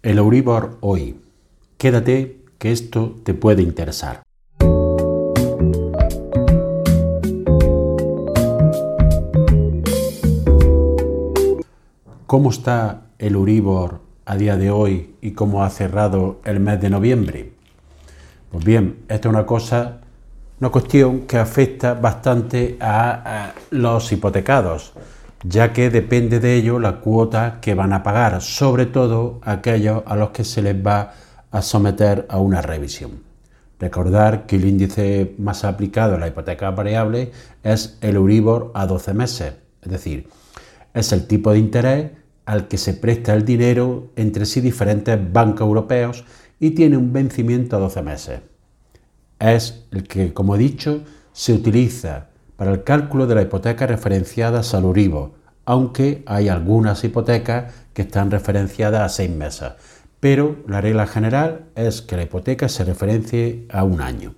El Euribor hoy. Quédate que esto te puede interesar. ¿Cómo está el Euribor a día de hoy y cómo ha cerrado el mes de noviembre? Pues bien, esta es una cosa, una cuestión que afecta bastante a, a los hipotecados ya que depende de ello la cuota que van a pagar, sobre todo aquellos a los que se les va a someter a una revisión. Recordar que el índice más aplicado a la hipoteca variable es el Euribor a 12 meses, es decir, es el tipo de interés al que se presta el dinero entre sí diferentes bancos europeos y tiene un vencimiento a 12 meses. Es el que, como he dicho, se utiliza para el cálculo de la hipoteca referenciada al Euribor, aunque hay algunas hipotecas que están referenciadas a seis meses. Pero la regla general es que la hipoteca se referencie a un año.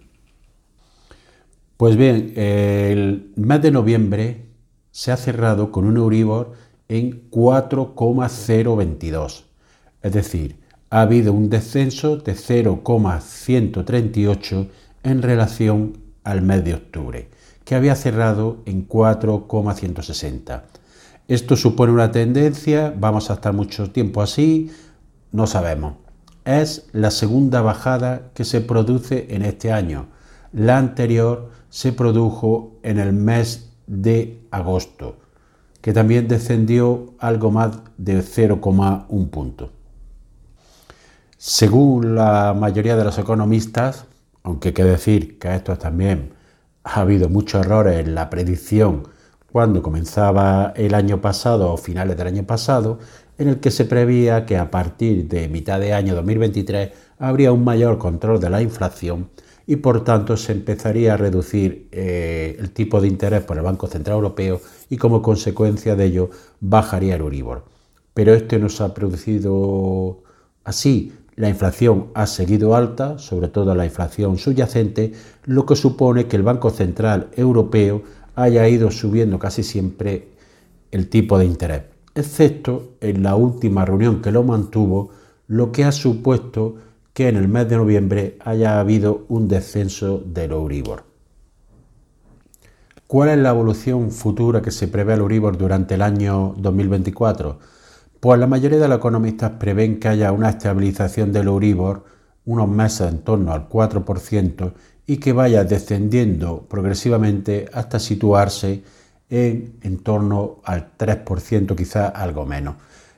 Pues bien, el mes de noviembre se ha cerrado con un Euribor en 4,022. Es decir, ha habido un descenso de 0,138 en relación al mes de octubre que había cerrado en 4,160. Esto supone una tendencia, vamos a estar mucho tiempo así, no sabemos. Es la segunda bajada que se produce en este año. La anterior se produjo en el mes de agosto, que también descendió algo más de 0,1 punto. Según la mayoría de los economistas, aunque hay que decir que esto es también ha habido muchos errores en la predicción cuando comenzaba el año pasado o finales del año pasado, en el que se prevía que a partir de mitad de año 2023 habría un mayor control de la inflación y por tanto se empezaría a reducir eh, el tipo de interés por el Banco Central Europeo y como consecuencia de ello bajaría el Euribor. Pero esto no se ha producido así, la inflación ha seguido alta, sobre todo la inflación subyacente, lo que supone que el Banco Central Europeo haya ido subiendo casi siempre el tipo de interés, excepto en la última reunión que lo mantuvo, lo que ha supuesto que en el mes de noviembre haya habido un descenso del Euribor. ¿Cuál es la evolución futura que se prevé al Euribor durante el año 2024? Pues la mayoría de los economistas prevén que haya una estabilización del Euribor unos meses en torno al 4% y que vaya descendiendo progresivamente hasta situarse en, en torno al 3%, quizá algo menos.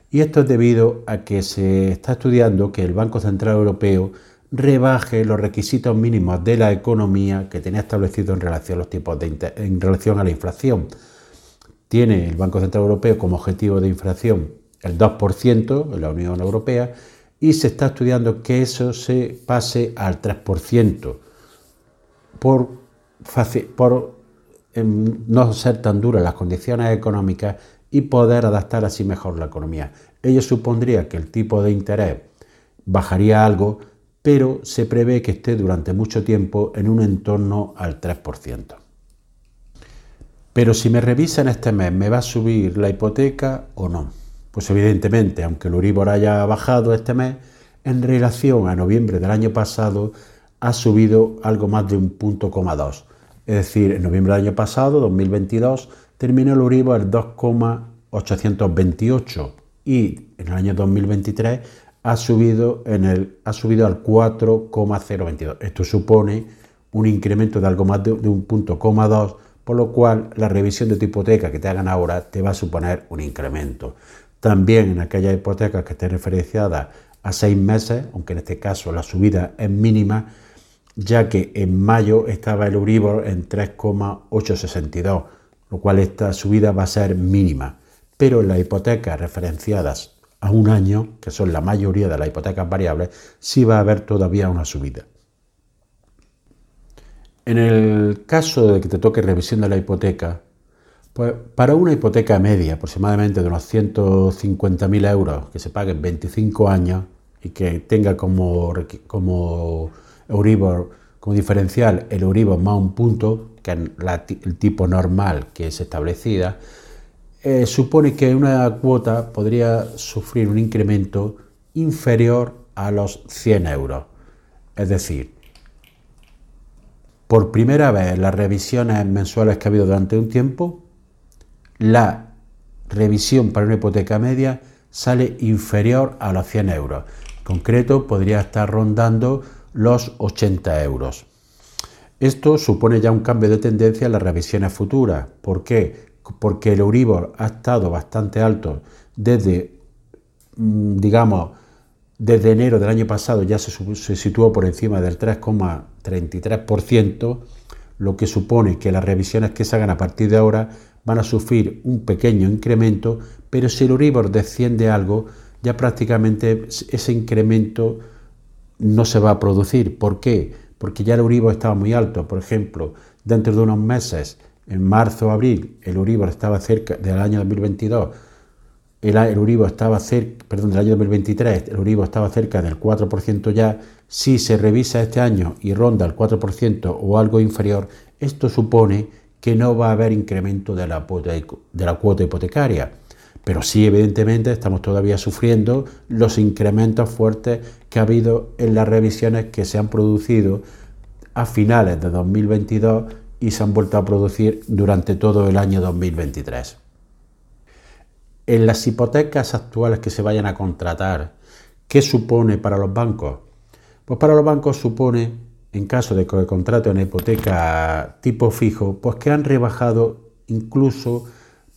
Y esto es debido a que se está estudiando que el Banco Central Europeo rebaje los requisitos mínimos de la economía que tenía establecido en relación a los tipos de en relación a la inflación. Tiene el Banco Central Europeo como objetivo de inflación el 2% en la Unión Europea, y se está estudiando que eso se pase al 3% por, por em, no ser tan duras las condiciones económicas y poder adaptar así mejor la economía. Ello supondría que el tipo de interés bajaría algo, pero se prevé que esté durante mucho tiempo en un entorno al 3%. Pero si me revisan este mes, ¿me va a subir la hipoteca o no? Pues evidentemente, aunque el Uribor haya bajado este mes, en relación a noviembre del año pasado ha subido algo más de un punto coma dos. Es decir, en noviembre del año pasado, 2022, terminó el Uribor el 2,828 y en el año 2023 ha subido, en el, ha subido al 4,022. Esto supone un incremento de algo más de, un punto coma dos, por lo cual la revisión de tu hipoteca que te hagan ahora te va a suponer un incremento. También en aquellas hipotecas que estén referenciadas a seis meses, aunque en este caso la subida es mínima, ya que en mayo estaba el Euribor en 3,862, lo cual esta subida va a ser mínima. Pero en las hipotecas referenciadas a un año, que son la mayoría de las hipotecas variables, sí va a haber todavía una subida. En el caso de que te toque revisión de la hipoteca, pues para una hipoteca media, aproximadamente de unos 150.000 euros, que se pague en 25 años y que tenga como, Euribor, como diferencial el Euribor más un punto, que es el tipo normal que es establecida, eh, supone que una cuota podría sufrir un incremento inferior a los 100 euros. Es decir, por primera vez las revisiones mensuales que ha habido durante un tiempo, la revisión para una hipoteca media sale inferior a los 100 euros. En concreto, podría estar rondando los 80 euros. Esto supone ya un cambio de tendencia en las revisiones futuras. ¿Por qué? Porque el Euribor ha estado bastante alto desde, mm, digamos, desde enero del año pasado ya se, se situó por encima del 3,33%, lo que supone que las revisiones que se hagan a partir de ahora van a sufrir un pequeño incremento, pero si el Euribor desciende algo, ya prácticamente ese incremento no se va a producir. ¿Por qué? Porque ya el Euribor estaba muy alto. Por ejemplo, dentro de unos meses, en marzo o abril, el Euribor estaba cerca del año 2022, el, Euribor estaba cerca, perdón, del año 2023, el Euribor estaba cerca del 4% ya. Si se revisa este año y ronda el 4% o algo inferior, esto supone que no va a haber incremento de la, cuota hipotecaria. Pero sí, evidentemente, estamos todavía sufriendo los incrementos fuertes que ha habido en las revisiones que se han producido a finales de 2022 y se han vuelto a producir durante todo el año 2023. En las hipotecas actuales que se vayan a contratar, ¿qué supone para los bancos? Pues para los bancos supone en caso de que contrate una hipoteca tipo fijo, pues que han rebajado incluso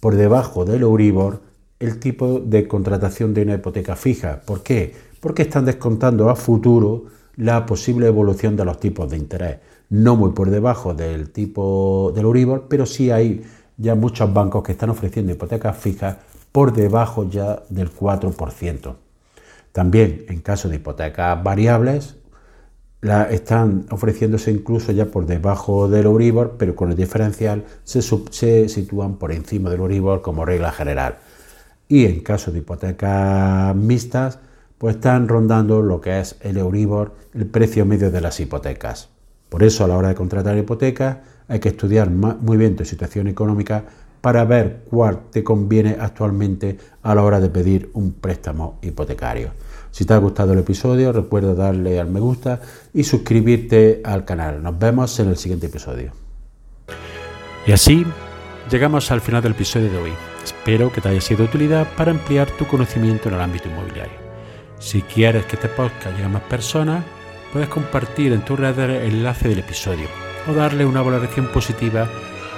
por debajo del Euribor el tipo de contratación de una hipoteca fija. ¿Por qué? Porque están descontando a futuro la posible evolución de los tipos de interés. No muy por debajo del tipo del Euribor, pero sí hay ya muchos bancos que están ofreciendo hipotecas fijas por debajo ya del 4%. También en caso de hipotecas variables, están ofreciéndose incluso ya por debajo del Euribor, pero con el diferencial se, se sitúan por encima del Euribor como regla general. Y en caso de hipotecas mixtas, pues están rondando lo que es el Euribor, el precio medio de las hipotecas. Por eso a la hora de contratar hipotecas hay que estudiar muy bien tu situación económica para ver cuál te conviene actualmente a la hora de pedir un préstamo hipotecario. Si te ha gustado el episodio, recuerda darle al me gusta y suscribirte al canal. Nos vemos en el siguiente episodio. Y así llegamos al final del episodio de hoy. Espero que te haya sido de utilidad para ampliar tu conocimiento en el ámbito inmobiliario. Si quieres que este podcast llegue a más personas, puedes compartir en tu red el enlace del episodio o darle una valoración positiva